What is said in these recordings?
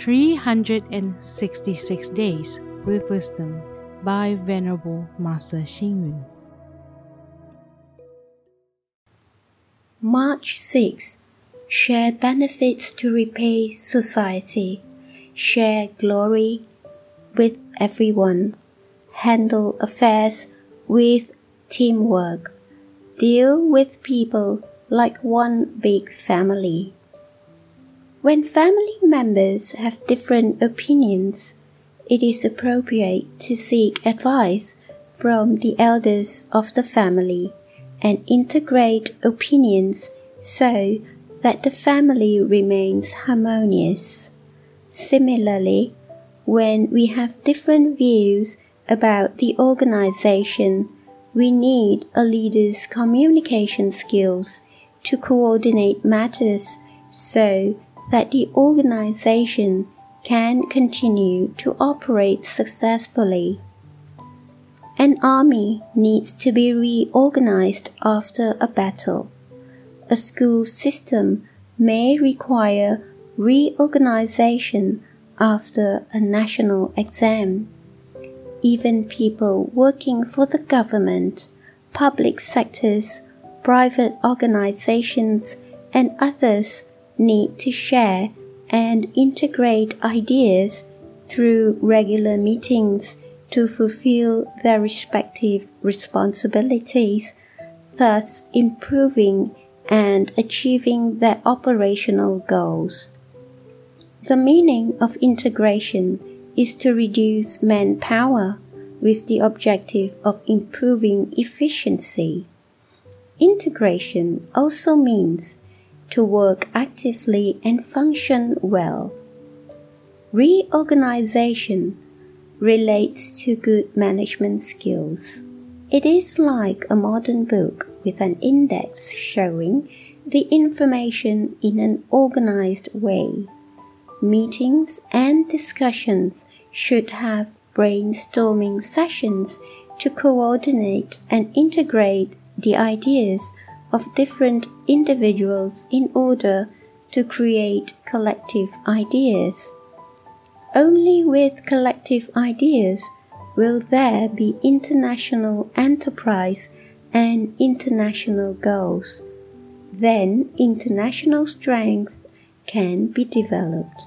366 Days with Wisdom by Venerable Master Xing Yun. March 6. Share benefits to repay society. Share glory with everyone. Handle affairs with teamwork. Deal with people like one big family. When family members have different opinions, it is appropriate to seek advice from the elders of the family and integrate opinions so that the family remains harmonious. Similarly, when we have different views about the organization, we need a leader's communication skills to coordinate matters so that the organization can continue to operate successfully. An army needs to be reorganized after a battle. A school system may require reorganization after a national exam. Even people working for the government, public sectors, private organizations, and others need to share and integrate ideas through regular meetings to fulfill their respective responsibilities, thus improving and achieving their operational goals. The meaning of integration is to reduce manpower with the objective of improving efficiency. Integration also means to work actively and function well. Reorganization relates to good management skills. It is like a modern book with an index showing the information in an organized way. Meetings and discussions should have brainstorming sessions to coordinate and integrate the ideas of different individuals in order to create collective ideas. Only with collective ideas will there be international enterprise and international goals. Then international strength can be developed.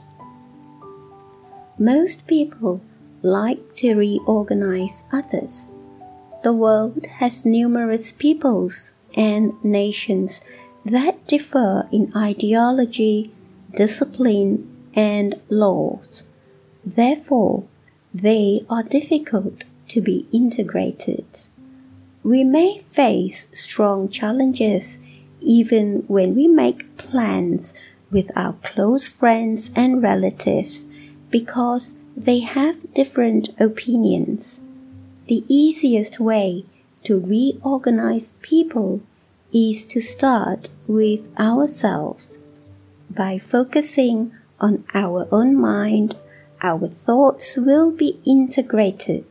Most people like to reorganize others. The world has numerous peoples and nations that differ in ideology, discipline, and laws. Therefore, they are difficult to be integrated. We may face strong challenges even when we make plans with our close friends and relatives because they have different opinions. The easiest way to reorganize people is to start with ourselves. By focusing on our own mind, our thoughts will be integrated.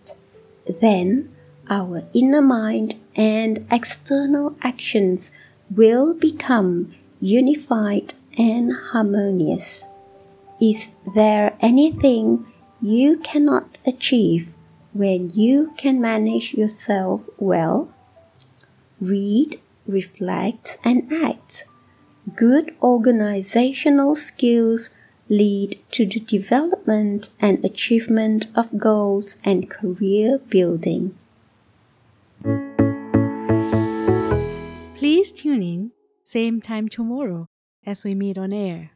Then our inner mind and external actions will become unified and harmonious. Is there anything you cannot achieve when you can manage yourself well? Read, reflect, and act. Good organizational skills lead to the development and achievement of goals and career building. Please tune in, same time tomorrow as we meet on air.